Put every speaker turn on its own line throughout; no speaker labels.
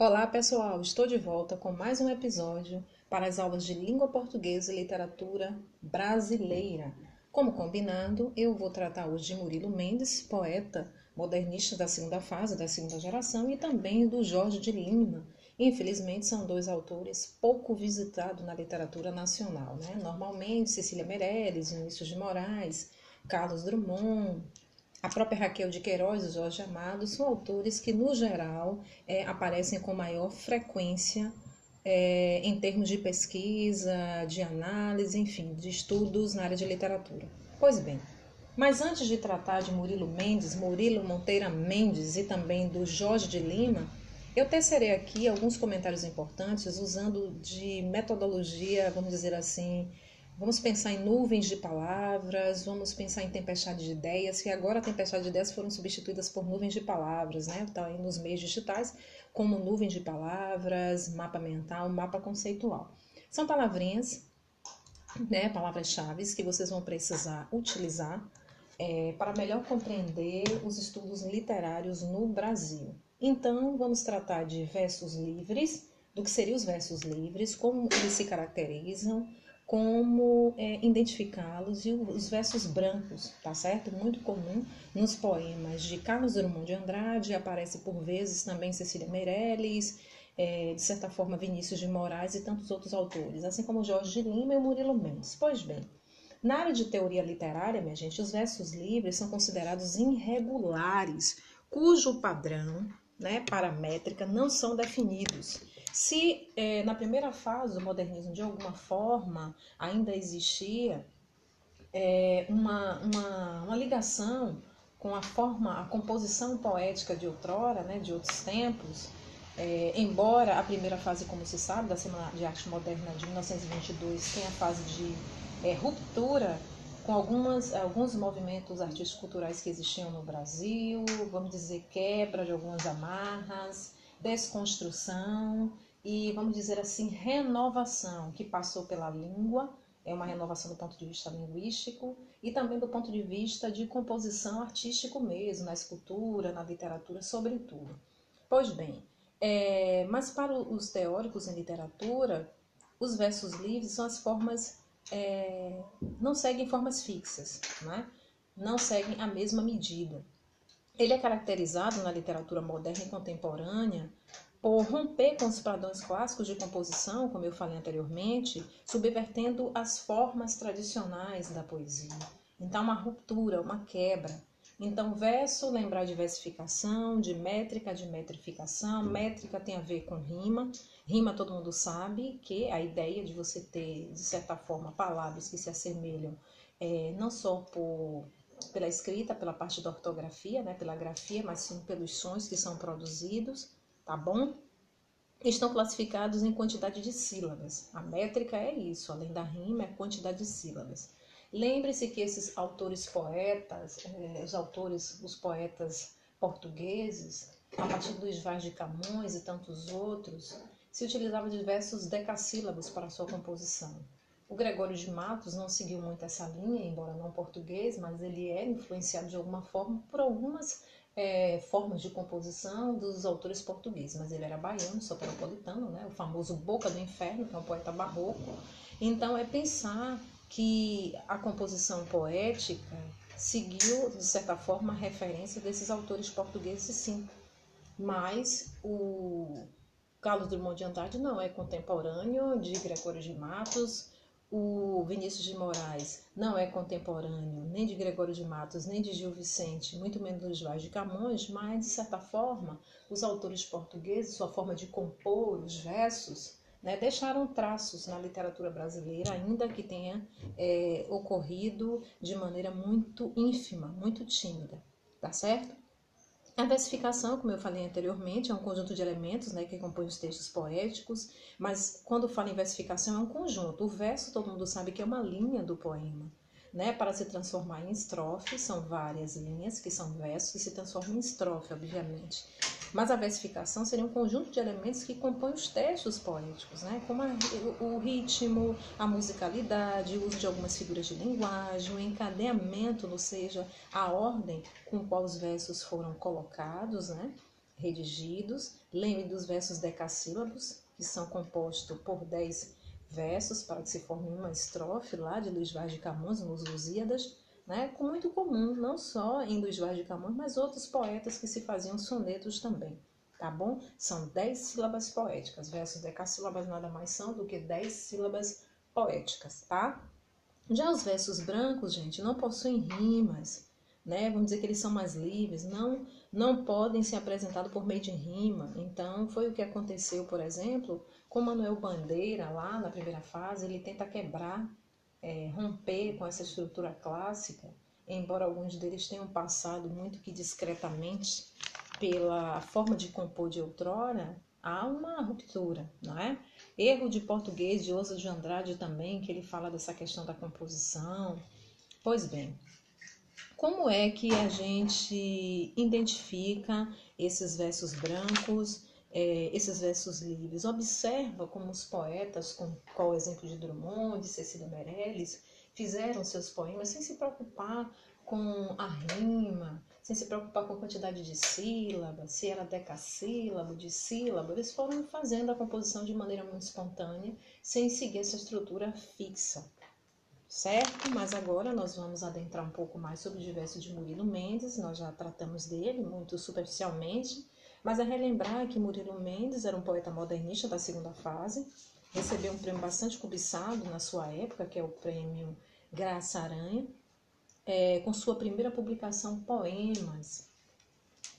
Olá, pessoal! Estou de volta com mais um episódio para as aulas de língua portuguesa e literatura brasileira. Como combinado, eu vou tratar hoje de Murilo Mendes, poeta modernista da segunda fase, da segunda geração, e também do Jorge de Lima. Infelizmente, são dois autores pouco visitados na literatura nacional. Né? Normalmente, Cecília Meirelles, Vinícius de Moraes, Carlos Drummond, a própria Raquel de Queiroz e Jorge Amado são autores que, no geral, é, aparecem com maior frequência é, em termos de pesquisa, de análise, enfim, de estudos na área de literatura. Pois bem, mas antes de tratar de Murilo Mendes, Murilo Monteira Mendes e também do Jorge de Lima, eu tecerei aqui alguns comentários importantes usando de metodologia, vamos dizer assim, Vamos pensar em nuvens de palavras, vamos pensar em tempestade de ideias, que agora a tempestade de ideias foram substituídas por nuvens de palavras, né? Está aí nos meios digitais, como nuvem de palavras, mapa mental, mapa conceitual. São palavrinhas, né? Palavras-chave que vocês vão precisar utilizar é, para melhor compreender os estudos literários no Brasil. Então, vamos tratar de versos livres, do que seriam os versos livres, como eles se caracterizam, como é, identificá-los e os versos brancos, tá certo? Muito comum nos poemas de Carlos Drummond de Andrade, aparece por vezes também Cecília Meirelles, é, de certa forma Vinícius de Moraes e tantos outros autores, assim como Jorge de Lima e Murilo Mendes. Pois bem, na área de teoria literária, minha gente, os versos livres são considerados irregulares, cujo padrão, né, paramétrica, não são definidos se é, na primeira fase do modernismo, de alguma forma, ainda existia é, uma, uma, uma ligação com a forma, a composição poética de outrora, né, de outros tempos, é, embora a primeira fase, como se sabe, da Semana de Arte Moderna de 1922 tenha a fase de é, ruptura com algumas, alguns movimentos artísticos culturais que existiam no Brasil, vamos dizer, quebra de algumas amarras, desconstrução e, vamos dizer assim, renovação que passou pela língua, é uma renovação do ponto de vista linguístico e também do ponto de vista de composição artístico mesmo, na escultura, na literatura, sobretudo. Pois bem, é, mas para os teóricos em literatura, os versos livres são as formas, é, não seguem formas fixas, né? não seguem a mesma medida. Ele é caracterizado na literatura moderna e contemporânea por romper com os padrões clássicos de composição, como eu falei anteriormente, subvertendo as formas tradicionais da poesia. Então, uma ruptura, uma quebra. Então, verso, lembrar de versificação, de métrica, de metrificação. Métrica tem a ver com rima. Rima, todo mundo sabe que a ideia de você ter, de certa forma, palavras que se assemelham, é, não só por pela escrita, pela parte da ortografia, né, pela grafia, mas sim pelos sons que são produzidos tá bom? Estão classificados em quantidade de sílabas. A métrica é isso, além da rima, é quantidade de sílabas. Lembre-se que esses autores poetas, eh, os autores, os poetas portugueses, a partir do Luís Vaz de Camões e tantos outros, se utilizavam diversos decassílabos para sua composição. O Gregório de Matos não seguiu muito essa linha, embora não português, mas ele é influenciado de alguma forma por algumas é, formas de composição dos autores portugueses, mas ele era baiano, soteropolitano, né? o famoso Boca do Inferno, que é um poeta barroco. Então, é pensar que a composição poética seguiu, de certa forma, a referência desses autores portugueses, sim. Mas o Carlos Drummond de Andrade não é contemporâneo de Gregório de Matos, o Vinícius de Moraes não é contemporâneo nem de Gregório de Matos, nem de Gil Vicente, muito menos dos Vaz de Camões, mas, de certa forma, os autores portugueses, sua forma de compor os versos, né, deixaram traços na literatura brasileira, ainda que tenha é, ocorrido de maneira muito ínfima, muito tímida, tá certo? A versificação, como eu falei anteriormente, é um conjunto de elementos né, que compõem os textos poéticos, mas quando falo em versificação é um conjunto. O verso, todo mundo sabe que é uma linha do poema. Né? Para se transformar em estrofe, são várias linhas que são versos que se transformam em estrofe, obviamente. Mas a versificação seria um conjunto de elementos que compõem os textos poéticos, né? como a, o ritmo, a musicalidade, o uso de algumas figuras de linguagem, o encadeamento, ou seja, a ordem com qual os versos foram colocados, né? redigidos. Lembre dos versos decassílabos, que são compostos por dez versos para que se forme uma estrofe lá de Luís Vaz de Camões, nos Lusíadas, né? muito comum, não só em Luís Vaz de Camões, mas outros poetas que se faziam sonetos também, tá bom? São dez sílabas poéticas, versos decassílabas nada mais são do que dez sílabas poéticas, tá? Já os versos brancos, gente, não possuem rimas, né? Vamos dizer que eles são mais livres, não não podem ser apresentados por meio de rima. Então, foi o que aconteceu, por exemplo, com Manuel Bandeira lá na primeira fase, ele tenta quebrar é, romper com essa estrutura clássica, embora alguns deles tenham passado muito que discretamente pela forma de compor de outrora, há uma ruptura, não é? Erro de português de Osa de Andrade também, que ele fala dessa questão da composição. Pois bem, como é que a gente identifica esses versos brancos é, esses versos livres. Observa como os poetas, com qual o exemplo de Drummond, de Cecília Meirelles, fizeram seus poemas sem se preocupar com a rima, sem se preocupar com a quantidade de sílabas, se era decassílabo, de sílabo, eles foram fazendo a composição de maneira muito espontânea, sem seguir essa estrutura fixa. Certo? Mas agora nós vamos adentrar um pouco mais sobre o diverso de Murilo Mendes, nós já tratamos dele muito superficialmente, mas é relembrar que Murilo Mendes era um poeta modernista da segunda fase, recebeu um prêmio bastante cobiçado na sua época, que é o prêmio Graça Aranha, é, com sua primeira publicação Poemas.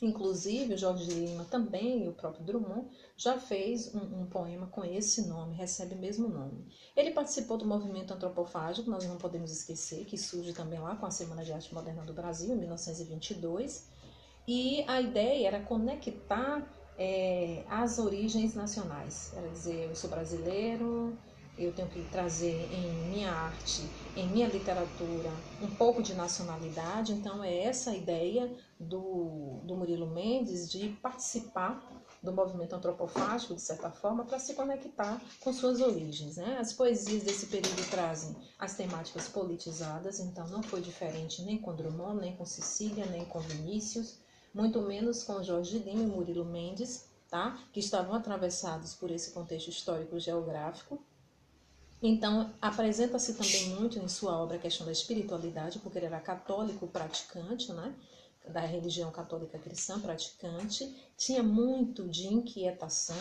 Inclusive, o Jorge Lima também, e o próprio Drummond, já fez um, um, poema com esse nome, recebe o mesmo nome. Ele participou do movimento antropofágico, nós não podemos esquecer, que surge também lá com a Semana de Arte Moderna do Brasil, em 1922, e a ideia era conectar é, as origens nacionais. Era dizer, eu sou brasileiro, eu tenho que trazer em minha arte, em minha literatura, um pouco de nacionalidade. Então, é essa a ideia do, do Murilo Mendes de participar do movimento antropofágico, de certa forma, para se conectar com suas origens. Né? As poesias desse período trazem as temáticas politizadas, então não foi diferente nem com Drummond, nem com Cecília, nem com Vinícius muito menos com Jorge Lima e Murilo Mendes, tá? que estavam atravessados por esse contexto histórico-geográfico. Então, apresenta-se também muito em sua obra a questão da espiritualidade, porque ele era católico praticante, né? da religião católica cristã praticante, tinha muito de inquietação,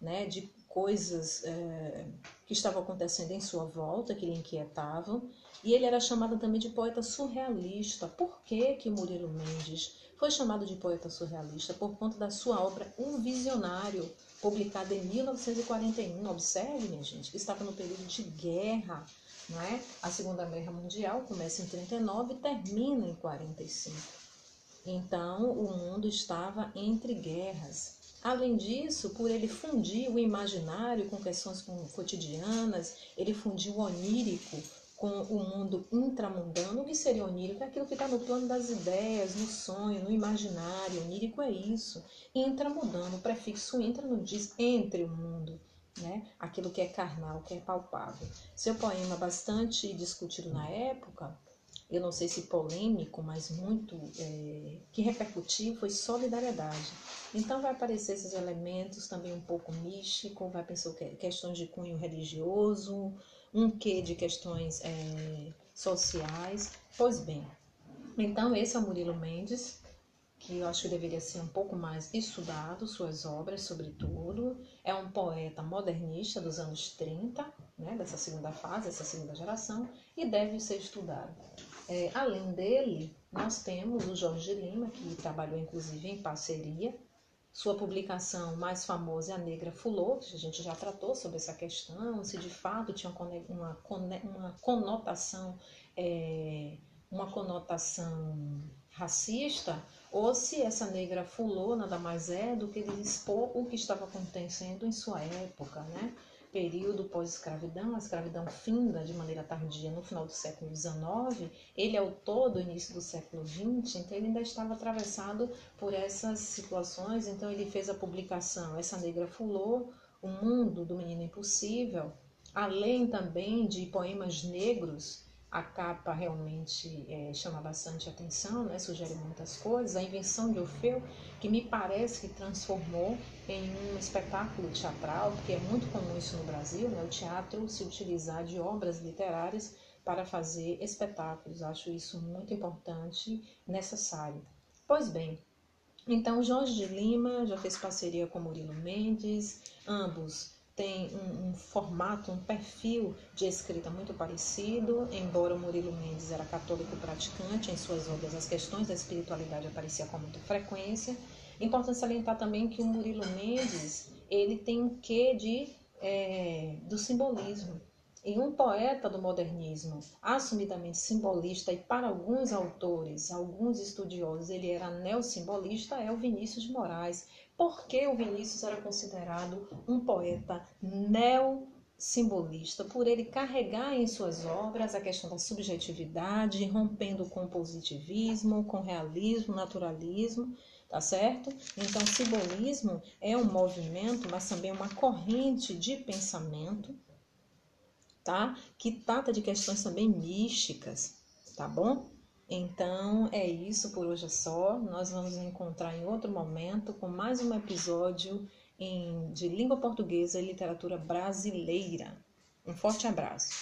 né? de coisas é, que estavam acontecendo em sua volta, que lhe inquietavam, e ele era chamado também de poeta surrealista. Por que, que Murilo Mendes foi chamado de poeta surrealista por conta da sua obra Um Visionário, publicada em 1941. Observe, minha gente, que estava no período de guerra. Não é? A Segunda Guerra Mundial começa em 39 e termina em 45. Então, o mundo estava entre guerras. Além disso, por ele fundir o imaginário com questões cotidianas, ele fundiu o onírico com o mundo intramundano, o que seria onírico? É aquilo que está no plano das ideias, no sonho, no imaginário. Onírico é isso. Intramundano, o prefixo intra não diz entre o mundo, né? aquilo que é carnal, que é palpável. Seu poema bastante discutido na época, eu não sei se polêmico, mas muito é, que repercutiu foi solidariedade. Então vai aparecer esses elementos também um pouco místico, vai pensar questões de cunho religioso, um quê de questões é, sociais. Pois bem, então esse é o Murilo Mendes, que eu acho que deveria ser um pouco mais estudado, suas obras, sobretudo. É um poeta modernista dos anos 30, né, dessa segunda fase, dessa segunda geração, e deve ser estudado. É, além dele, nós temos o Jorge Lima, que trabalhou inclusive em parceria sua publicação mais famosa é A Negra Fulô, que a gente já tratou sobre essa questão, se de fato tinha uma, uma conotação, é, uma conotação racista, ou se essa negra fulô nada mais é do que expor o que estava acontecendo em sua época, né? Período pós-escravidão, a escravidão finda de maneira tardia no final do século XIX, ele ao todo, início do século XX, então ele ainda estava atravessado por essas situações, então ele fez a publicação Essa Negra Fulô, O Mundo do Menino Impossível, além também de poemas negros, A capa realmente é, chama bastante atenção, né? sugere muitas coisas. A invenção de Orfeu, que me parece que transformou em um espetáculo teatral, porque é muito comum isso no Brasil, né? o teatro se utilizar de obras literárias para fazer espetáculos. Acho isso muito importante, necessário. Pois bem, então Jorge de Lima já fez parceria com Murilo Mendes, ambos têm um, um, formato, um perfil de escrita muito parecido, embora o Murilo Mendes era católico praticante, em suas obras as questões da espiritualidade apareciam com muita frequência. Importante salientar também que o Murilo Mendes ele tem um quê de, é, do simbolismo. E um poeta do modernismo, assumidamente simbolista, e para alguns autores, alguns estudiosos, ele era neossimbolista, é o Vinícius de Moraes. Por que o Vinícius era considerado um poeta neossimbolista? Por ele carregar em suas obras a questão da subjetividade, rompendo com o positivismo, com realismo, naturalismo, tá certo? Então, simbolismo é um movimento, mas também uma corrente de pensamento tá? Que trata de questões também místicas, tá bom? Então é isso por hoje é só. Nós vamos nos encontrar em outro momento com mais um episódio em, de língua portuguesa e literatura brasileira. Um forte abraço.